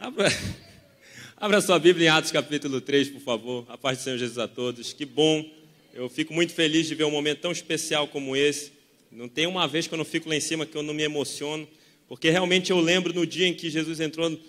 Abra, abra sua Bíblia em Atos capítulo 3, por favor. A paz do Senhor Jesus a todos. Que bom. Eu fico muito feliz de ver um momento tão especial como esse. Não tem uma vez que eu não fico lá em cima que eu não me emociono, porque realmente eu lembro no dia em que Jesus entrou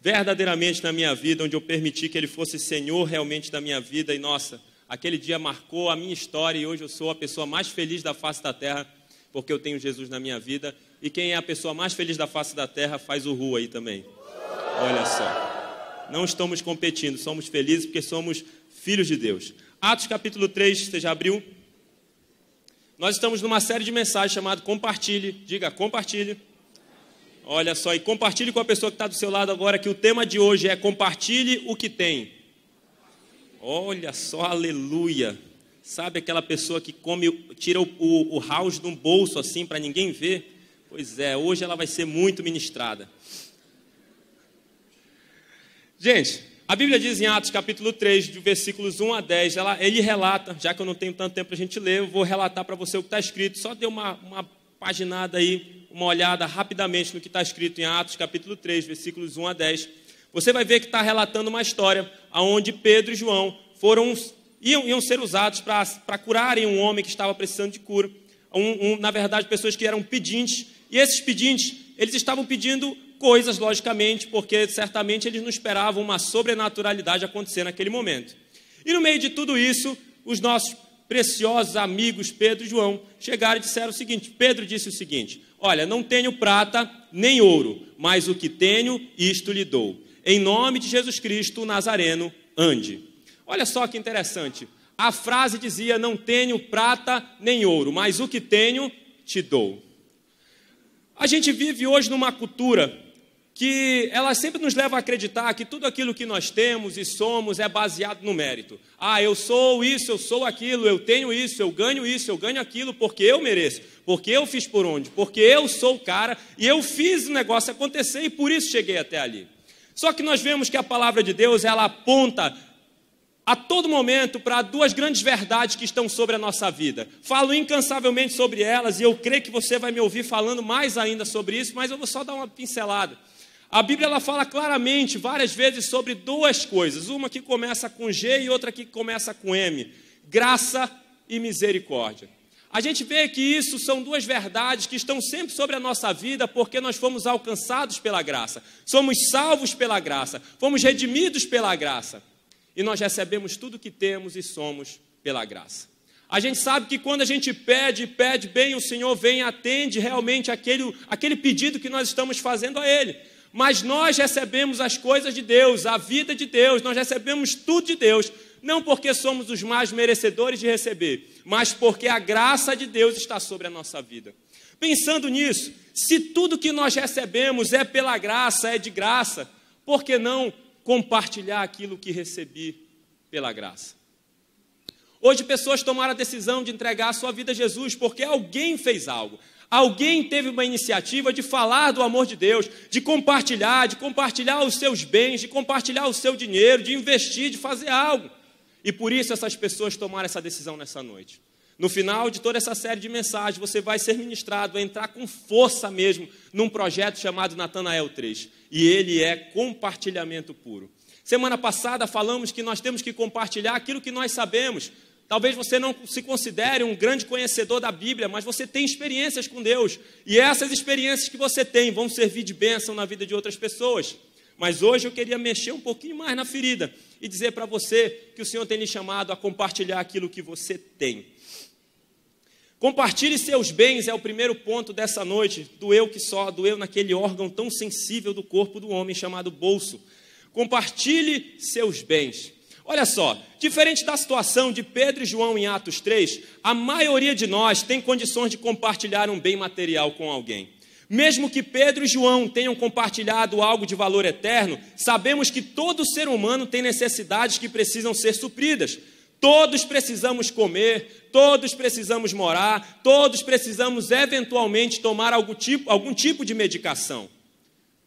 verdadeiramente na minha vida, onde eu permiti que Ele fosse Senhor realmente da minha vida. E nossa, aquele dia marcou a minha história e hoje eu sou a pessoa mais feliz da face da terra, porque eu tenho Jesus na minha vida. E quem é a pessoa mais feliz da face da terra faz o rua aí também. Olha só. Não estamos competindo, somos felizes porque somos filhos de Deus. Atos capítulo 3, você já abriu? Nós estamos numa série de mensagens chamada Compartilhe. Diga, compartilhe. Olha só, e compartilhe com a pessoa que está do seu lado agora que o tema de hoje é compartilhe o que tem. Olha só, aleluia. Sabe aquela pessoa que come, tira o, o, o house de um bolso assim para ninguém ver? Pois é, hoje ela vai ser muito ministrada. Gente, a Bíblia diz em Atos capítulo 3, de versículos 1 a 10, ela, ele relata, já que eu não tenho tanto tempo para a gente ler, eu vou relatar para você o que está escrito. Só dê uma, uma paginada aí, uma olhada rapidamente no que está escrito em Atos capítulo 3, versículos 1 a 10. Você vai ver que está relatando uma história onde Pedro e João foram, iam, iam ser usados para curarem um homem que estava precisando de cura. Um, um, na verdade, pessoas que eram pedintes. E esses pedintes, eles estavam pedindo coisas, logicamente, porque certamente eles não esperavam uma sobrenaturalidade acontecer naquele momento. E no meio de tudo isso, os nossos preciosos amigos Pedro e João chegaram e disseram o seguinte: Pedro disse o seguinte: Olha, não tenho prata nem ouro, mas o que tenho, isto lhe dou. Em nome de Jesus Cristo, Nazareno, ande. Olha só que interessante. A frase dizia: Não tenho prata nem ouro, mas o que tenho, te dou. A gente vive hoje numa cultura que ela sempre nos leva a acreditar que tudo aquilo que nós temos e somos é baseado no mérito. Ah, eu sou isso, eu sou aquilo, eu tenho isso, eu ganho isso, eu ganho aquilo porque eu mereço, porque eu fiz por onde, porque eu sou o cara e eu fiz o negócio acontecer e por isso cheguei até ali. Só que nós vemos que a palavra de Deus, ela aponta a todo momento para duas grandes verdades que estão sobre a nossa vida. Falo incansavelmente sobre elas e eu creio que você vai me ouvir falando mais ainda sobre isso, mas eu vou só dar uma pincelada. A Bíblia ela fala claramente várias vezes sobre duas coisas, uma que começa com G e outra que começa com M: graça e misericórdia. A gente vê que isso são duas verdades que estão sempre sobre a nossa vida, porque nós fomos alcançados pela graça, somos salvos pela graça, fomos redimidos pela graça, e nós recebemos tudo que temos e somos pela graça. A gente sabe que quando a gente pede, pede bem, o Senhor vem e atende realmente aquele, aquele pedido que nós estamos fazendo a Ele mas nós recebemos as coisas de Deus, a vida de Deus, nós recebemos tudo de Deus, não porque somos os mais merecedores de receber, mas porque a graça de Deus está sobre a nossa vida. Pensando nisso, se tudo que nós recebemos é pela graça, é de graça, por que não compartilhar aquilo que recebi pela graça? Hoje pessoas tomaram a decisão de entregar a sua vida a Jesus porque alguém fez algo. Alguém teve uma iniciativa de falar do amor de Deus, de compartilhar, de compartilhar os seus bens, de compartilhar o seu dinheiro, de investir, de fazer algo. E por isso essas pessoas tomaram essa decisão nessa noite. No final de toda essa série de mensagens, você vai ser ministrado, vai entrar com força mesmo num projeto chamado Natanael 3. E ele é compartilhamento puro. Semana passada falamos que nós temos que compartilhar aquilo que nós sabemos, Talvez você não se considere um grande conhecedor da Bíblia, mas você tem experiências com Deus. E essas experiências que você tem vão servir de bênção na vida de outras pessoas. Mas hoje eu queria mexer um pouquinho mais na ferida e dizer para você que o Senhor tem lhe chamado a compartilhar aquilo que você tem. Compartilhe seus bens é o primeiro ponto dessa noite, do eu que só, do eu naquele órgão tão sensível do corpo do homem chamado bolso. Compartilhe seus bens. Olha só, diferente da situação de Pedro e João em Atos 3, a maioria de nós tem condições de compartilhar um bem material com alguém. Mesmo que Pedro e João tenham compartilhado algo de valor eterno, sabemos que todo ser humano tem necessidades que precisam ser supridas. Todos precisamos comer, todos precisamos morar, todos precisamos eventualmente tomar algum tipo, algum tipo de medicação.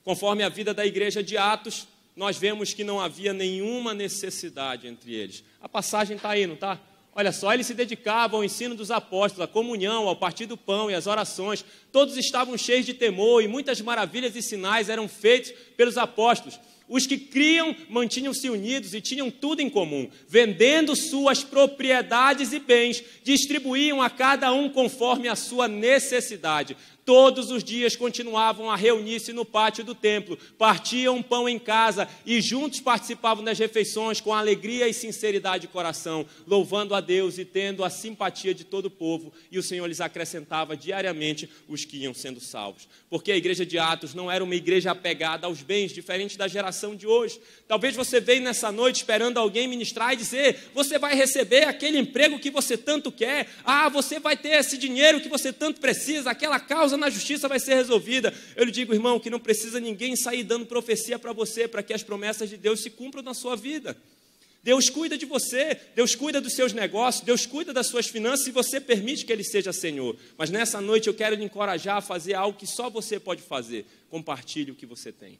Conforme a vida da igreja de Atos, nós vemos que não havia nenhuma necessidade entre eles. A passagem está aí, não está? Olha só, eles se dedicavam ao ensino dos apóstolos, à comunhão, ao partir do pão e às orações. Todos estavam cheios de temor e muitas maravilhas e sinais eram feitos pelos apóstolos. Os que criam mantinham-se unidos e tinham tudo em comum, vendendo suas propriedades e bens, distribuíam a cada um conforme a sua necessidade. Todos os dias continuavam a reunir-se no pátio do templo, partiam pão em casa e juntos participavam das refeições com alegria e sinceridade de coração, louvando a Deus e tendo a simpatia de todo o povo. E o Senhor lhes acrescentava diariamente os que iam sendo salvos. Porque a igreja de Atos não era uma igreja apegada aos bens, diferente da geração de hoje. Talvez você veio nessa noite esperando alguém ministrar e dizer: você vai receber aquele emprego que você tanto quer, ah, você vai ter esse dinheiro que você tanto precisa, aquela causa na justiça vai ser resolvida. Eu lhe digo, irmão, que não precisa ninguém sair dando profecia para você, para que as promessas de Deus se cumpram na sua vida. Deus cuida de você, Deus cuida dos seus negócios, Deus cuida das suas finanças e você permite que Ele seja Senhor. Mas nessa noite eu quero lhe encorajar a fazer algo que só você pode fazer. Compartilhe o que você tem.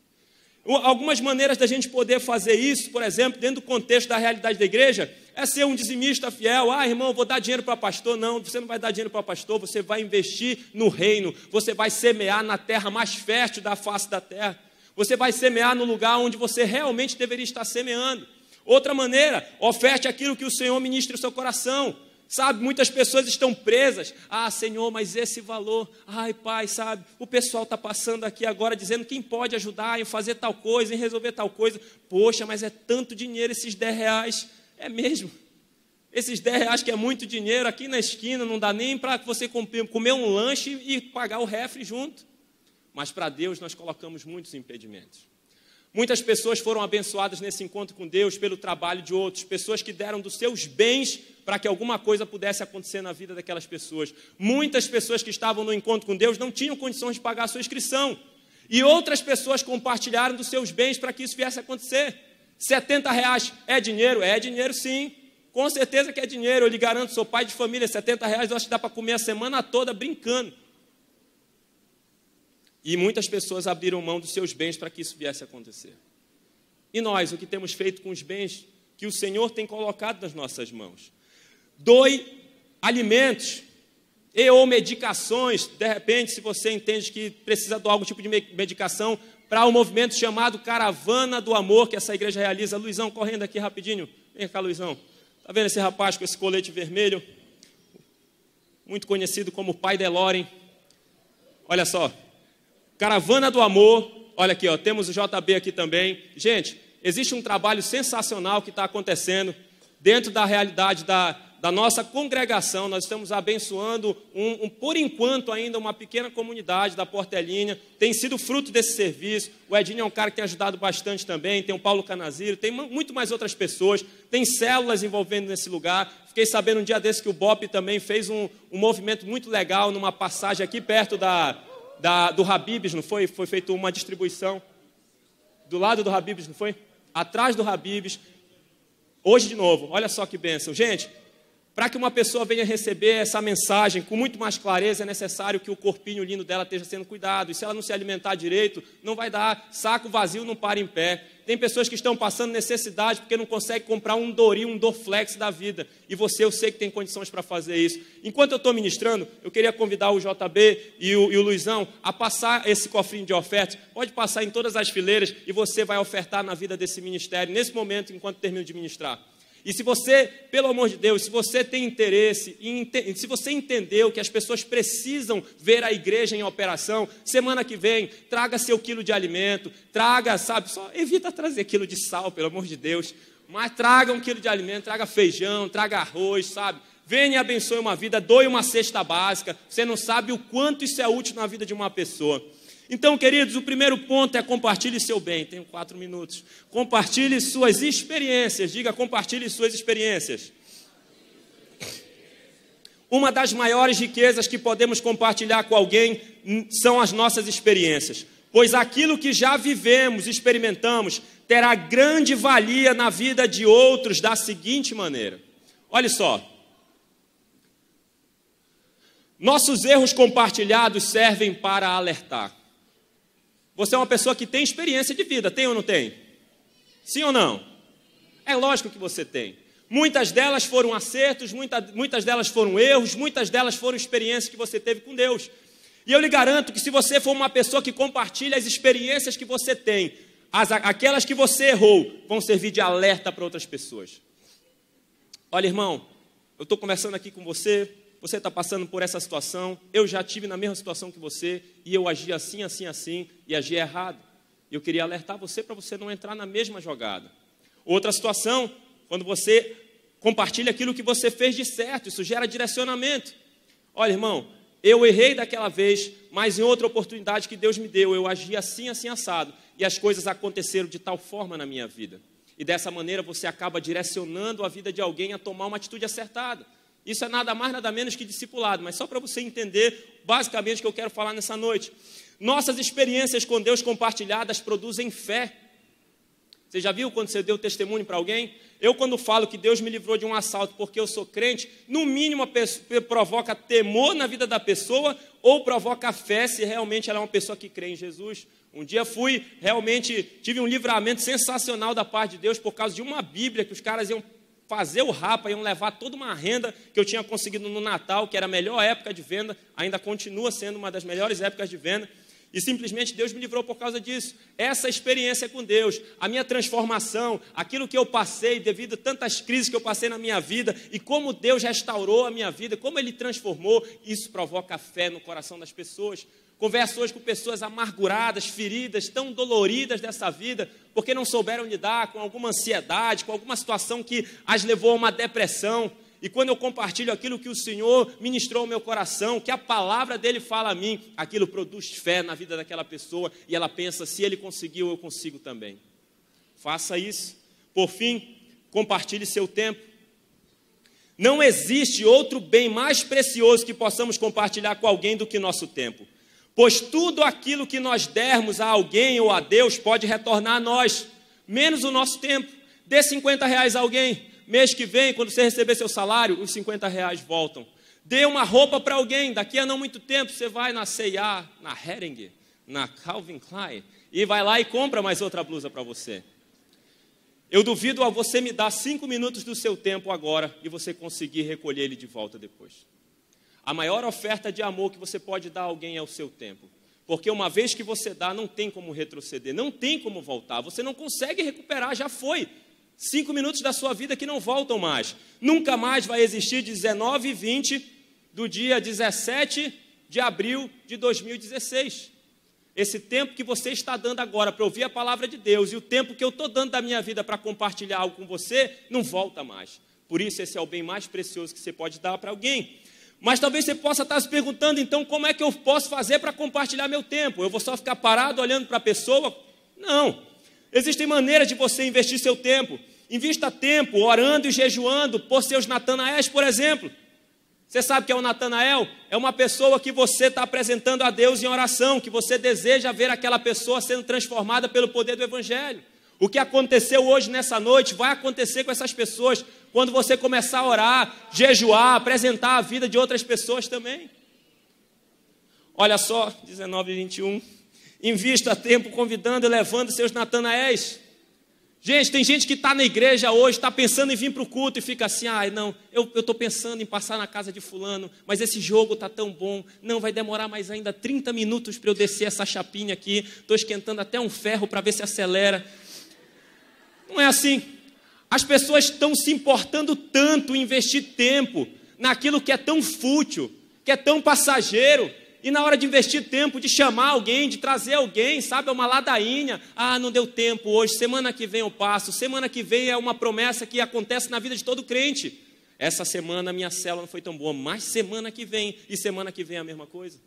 Algumas maneiras da gente poder fazer isso, por exemplo, dentro do contexto da realidade da igreja, é ser um dizimista fiel. Ah, irmão, vou dar dinheiro para pastor. Não, você não vai dar dinheiro para pastor, você vai investir no reino, você vai semear na terra mais fértil da face da terra. Você vai semear no lugar onde você realmente deveria estar semeando. Outra maneira, oferte aquilo que o Senhor ministra no seu coração. Sabe, muitas pessoas estão presas. Ah, Senhor, mas esse valor. Ai, Pai, sabe, o pessoal está passando aqui agora dizendo quem pode ajudar em fazer tal coisa, em resolver tal coisa. Poxa, mas é tanto dinheiro esses 10 reais. É mesmo. Esses 10 reais que é muito dinheiro aqui na esquina, não dá nem para você comer um lanche e pagar o refri junto. Mas para Deus nós colocamos muitos impedimentos. Muitas pessoas foram abençoadas nesse encontro com Deus pelo trabalho de outros, pessoas que deram dos seus bens para que alguma coisa pudesse acontecer na vida daquelas pessoas. Muitas pessoas que estavam no encontro com Deus não tinham condições de pagar a sua inscrição. E outras pessoas compartilharam dos seus bens para que isso viesse a acontecer. 70 reais é dinheiro? É dinheiro sim. Com certeza que é dinheiro, eu lhe garanto, sou pai de família, 70 reais eu acho que dá para comer a semana toda brincando. E muitas pessoas abriram mão dos seus bens para que isso viesse a acontecer. E nós, o que temos feito com os bens que o Senhor tem colocado nas nossas mãos? Doe alimentos e ou medicações, de repente, se você entende que precisa de algum tipo de medicação, para o um movimento chamado Caravana do Amor, que essa igreja realiza. Luizão, correndo aqui rapidinho. Vem cá, Luizão. Está vendo esse rapaz com esse colete vermelho? Muito conhecido como Pai Deloren. Olha só, Caravana do Amor, olha aqui, ó, temos o JB aqui também. Gente, existe um trabalho sensacional que está acontecendo dentro da realidade da, da nossa congregação. Nós estamos abençoando, um, um, por enquanto, ainda uma pequena comunidade da Portelinha. Tem sido fruto desse serviço. O Edinho é um cara que tem ajudado bastante também. Tem o Paulo Canaziro, tem muito mais outras pessoas. Tem células envolvendo nesse lugar. Fiquei sabendo um dia desse que o BOP também fez um, um movimento muito legal numa passagem aqui perto da, da, do Habibs, não foi? Foi feita uma distribuição do lado do Habibs, não foi? Atrás do Habibs. Hoje de novo, olha só que bênção. Gente, para que uma pessoa venha receber essa mensagem com muito mais clareza, é necessário que o corpinho lindo dela esteja sendo cuidado. E se ela não se alimentar direito, não vai dar. Saco vazio não para em pé. Tem pessoas que estão passando necessidade porque não conseguem comprar um Dori, um Dorflex da vida. E você, eu sei que tem condições para fazer isso. Enquanto eu estou ministrando, eu queria convidar o JB e o, e o Luizão a passar esse cofrinho de ofertas. Pode passar em todas as fileiras e você vai ofertar na vida desse ministério, nesse momento, enquanto termino de ministrar. E se você, pelo amor de Deus, se você tem interesse, se você entendeu que as pessoas precisam ver a igreja em operação, semana que vem, traga seu quilo de alimento, traga, sabe, só evita trazer quilo de sal, pelo amor de Deus, mas traga um quilo de alimento, traga feijão, traga arroz, sabe? Venha e abençoe uma vida, doe uma cesta básica. Você não sabe o quanto isso é útil na vida de uma pessoa. Então, queridos, o primeiro ponto é compartilhe seu bem. Tenho quatro minutos. Compartilhe suas experiências. Diga, compartilhe suas experiências. Uma das maiores riquezas que podemos compartilhar com alguém são as nossas experiências, pois aquilo que já vivemos, experimentamos, terá grande valia na vida de outros da seguinte maneira: olha só. Nossos erros compartilhados servem para alertar. Você é uma pessoa que tem experiência de vida, tem ou não tem? Sim ou não? É lógico que você tem. Muitas delas foram acertos, muita, muitas delas foram erros, muitas delas foram experiências que você teve com Deus. E eu lhe garanto que se você for uma pessoa que compartilha as experiências que você tem, as, aquelas que você errou, vão servir de alerta para outras pessoas. Olha, irmão, eu estou conversando aqui com você, você está passando por essa situação, eu já tive na mesma situação que você, e eu agi assim, assim, assim, e agi errado. Eu queria alertar você para você não entrar na mesma jogada. Outra situação, quando você compartilha aquilo que você fez de certo, isso gera direcionamento. Olha, irmão, eu errei daquela vez, mas em outra oportunidade que Deus me deu, eu agi assim, assim, assado, e as coisas aconteceram de tal forma na minha vida. E dessa maneira você acaba direcionando a vida de alguém a tomar uma atitude acertada. Isso é nada mais, nada menos que discipulado, mas só para você entender basicamente o que eu quero falar nessa noite. Nossas experiências com Deus compartilhadas produzem fé. Você já viu quando você deu testemunho para alguém? Eu, quando falo que Deus me livrou de um assalto porque eu sou crente, no mínimo pessoa, provoca temor na vida da pessoa ou provoca fé se realmente ela é uma pessoa que crê em Jesus. Um dia fui, realmente, tive um livramento sensacional da parte de Deus por causa de uma Bíblia que os caras iam fazer o rapa, iam levar toda uma renda que eu tinha conseguido no Natal, que era a melhor época de venda, ainda continua sendo uma das melhores épocas de venda. E simplesmente Deus me livrou por causa disso. Essa experiência com Deus, a minha transformação, aquilo que eu passei devido a tantas crises que eu passei na minha vida e como Deus restaurou a minha vida, como Ele transformou, isso provoca fé no coração das pessoas. Converso hoje com pessoas amarguradas, feridas, tão doloridas dessa vida, porque não souberam lidar com alguma ansiedade, com alguma situação que as levou a uma depressão. E quando eu compartilho aquilo que o Senhor ministrou ao meu coração, que a palavra dele fala a mim, aquilo produz fé na vida daquela pessoa e ela pensa: se ele conseguiu, eu consigo também. Faça isso. Por fim, compartilhe seu tempo. Não existe outro bem mais precioso que possamos compartilhar com alguém do que nosso tempo. Pois tudo aquilo que nós dermos a alguém ou a Deus pode retornar a nós, menos o nosso tempo. Dê 50 reais a alguém, Mês que vem, quando você receber seu salário, os 50 reais voltam. Dê uma roupa para alguém, daqui a não muito tempo você vai na C&A, na Hering, na Calvin Klein, e vai lá e compra mais outra blusa para você. Eu duvido a você me dar cinco minutos do seu tempo agora e você conseguir recolher ele de volta depois. A maior oferta de amor que você pode dar a alguém é o seu tempo. Porque uma vez que você dá, não tem como retroceder, não tem como voltar, você não consegue recuperar, já foi. Cinco minutos da sua vida que não voltam mais. Nunca mais vai existir 19 e 20 do dia 17 de abril de 2016. Esse tempo que você está dando agora para ouvir a palavra de Deus e o tempo que eu estou dando da minha vida para compartilhar algo com você, não volta mais. Por isso, esse é o bem mais precioso que você pode dar para alguém. Mas talvez você possa estar se perguntando, então, como é que eu posso fazer para compartilhar meu tempo? Eu vou só ficar parado olhando para a pessoa? Não. Existem maneiras de você investir seu tempo. Invista tempo orando e jejuando por seus Natanaéis, por exemplo. Você sabe que é o Natanael? É uma pessoa que você está apresentando a Deus em oração, que você deseja ver aquela pessoa sendo transformada pelo poder do Evangelho. O que aconteceu hoje nessa noite vai acontecer com essas pessoas quando você começar a orar, jejuar, apresentar a vida de outras pessoas também. Olha só, 19 e 21. Invista tempo convidando e levando seus Natanaéis. Gente, tem gente que está na igreja hoje, está pensando em vir para o culto e fica assim: ah, não, eu estou pensando em passar na casa de Fulano, mas esse jogo está tão bom, não, vai demorar mais ainda 30 minutos para eu descer essa chapinha aqui, estou esquentando até um ferro para ver se acelera. Não é assim. As pessoas estão se importando tanto em investir tempo naquilo que é tão fútil, que é tão passageiro, e na hora de investir tempo, de chamar alguém, de trazer alguém, sabe, é uma ladainha. Ah, não deu tempo hoje, semana que vem eu passo. Semana que vem é uma promessa que acontece na vida de todo crente. Essa semana minha célula não foi tão boa, mas semana que vem, e semana que vem é a mesma coisa.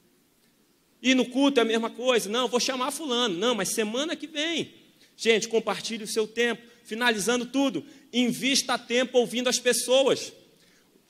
E no culto é a mesma coisa. Não, vou chamar fulano. Não, mas semana que vem. Gente, compartilhe o seu tempo. Finalizando tudo, invista tempo ouvindo as pessoas.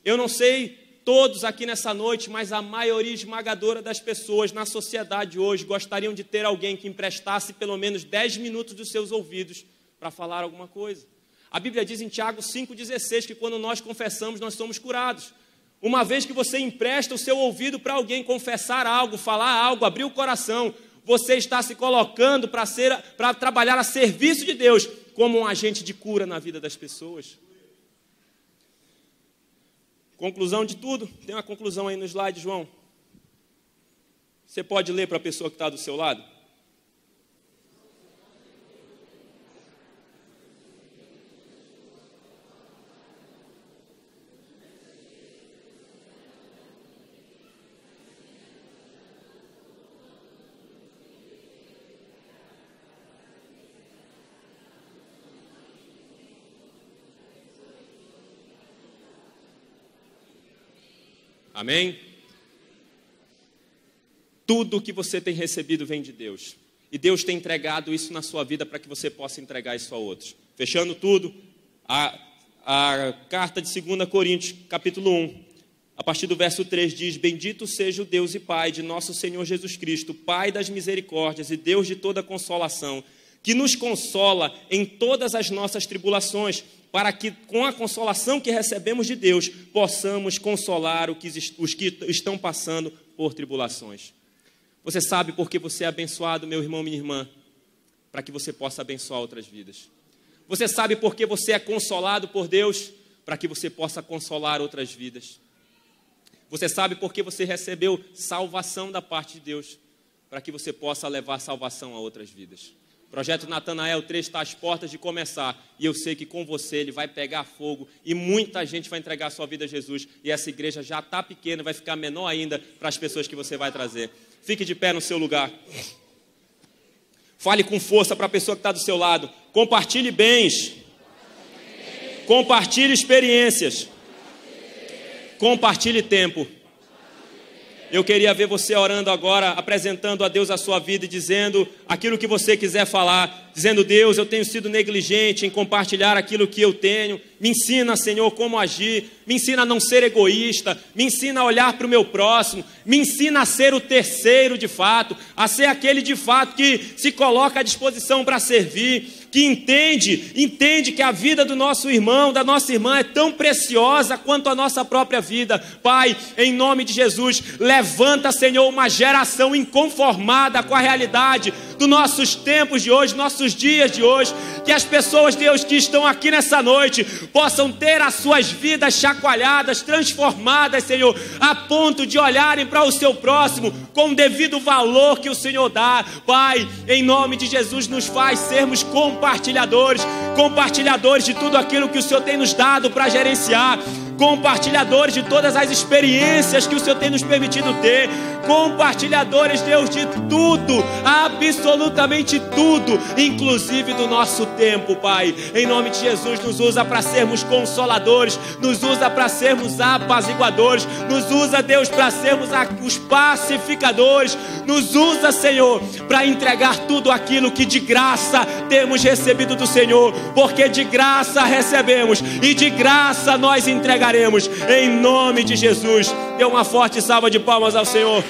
Eu não sei todos aqui nessa noite, mas a maioria esmagadora das pessoas na sociedade hoje gostariam de ter alguém que emprestasse pelo menos 10 minutos dos seus ouvidos para falar alguma coisa. A Bíblia diz em Tiago 5,16 que quando nós confessamos, nós somos curados. Uma vez que você empresta o seu ouvido para alguém confessar algo, falar algo, abrir o coração, você está se colocando para ser para trabalhar a serviço de Deus como um agente de cura na vida das pessoas. Conclusão de tudo, tem uma conclusão aí no slide, João. Você pode ler para a pessoa que está do seu lado? Amém? Tudo que você tem recebido vem de Deus. E Deus tem entregado isso na sua vida para que você possa entregar isso a outros. Fechando tudo, a, a carta de 2 Coríntios, capítulo 1, a partir do verso 3 diz: Bendito seja o Deus e Pai de nosso Senhor Jesus Cristo, Pai das misericórdias e Deus de toda consolação, que nos consola em todas as nossas tribulações para que, com a consolação que recebemos de Deus, possamos consolar os que estão passando por tribulações. Você sabe por que você é abençoado, meu irmão, minha irmã? Para que você possa abençoar outras vidas. Você sabe por que você é consolado por Deus? Para que você possa consolar outras vidas. Você sabe por que você recebeu salvação da parte de Deus? Para que você possa levar salvação a outras vidas. Projeto Natanael 3 está às portas de começar. E eu sei que com você ele vai pegar fogo e muita gente vai entregar sua vida a Jesus. E essa igreja já está pequena, vai ficar menor ainda para as pessoas que você vai trazer. Fique de pé no seu lugar. Fale com força para a pessoa que está do seu lado. Compartilhe bens. Compartilhe experiências. Compartilhe tempo. Eu queria ver você orando agora, apresentando a Deus a sua vida e dizendo aquilo que você quiser falar, dizendo: Deus, eu tenho sido negligente em compartilhar aquilo que eu tenho. Me ensina, Senhor, como agir. Me ensina a não ser egoísta. Me ensina a olhar para o meu próximo. Me ensina a ser o terceiro de fato, a ser aquele de fato que se coloca à disposição para servir que entende, entende que a vida do nosso irmão, da nossa irmã é tão preciosa quanto a nossa própria vida. Pai, em nome de Jesus, levanta, Senhor, uma geração inconformada com a realidade dos nossos tempos de hoje, nossos dias de hoje, que as pessoas, Deus, que estão aqui nessa noite, possam ter as suas vidas chacoalhadas, transformadas, Senhor, a ponto de olharem para o seu próximo com o devido valor que o Senhor dá. Pai, em nome de Jesus, nos faz sermos compartilhados compartilhadores, compartilhadores de tudo aquilo que o Senhor tem nos dado para gerenciar, compartilhadores de todas as experiências que o Senhor tem nos permitido ter, compartilhadores, Deus, de tudo, absolutamente tudo, inclusive do nosso tempo, Pai. Em nome de Jesus, nos usa para sermos consoladores, nos usa para sermos apaziguadores, nos usa, Deus, para sermos os pacificadores, nos usa, Senhor, para entregar tudo aquilo que de graça temos recebido do Senhor, porque de graça recebemos e de graça nós entregaremos, em nome de Jesus. Dê uma forte salva de palmas ao Senhor.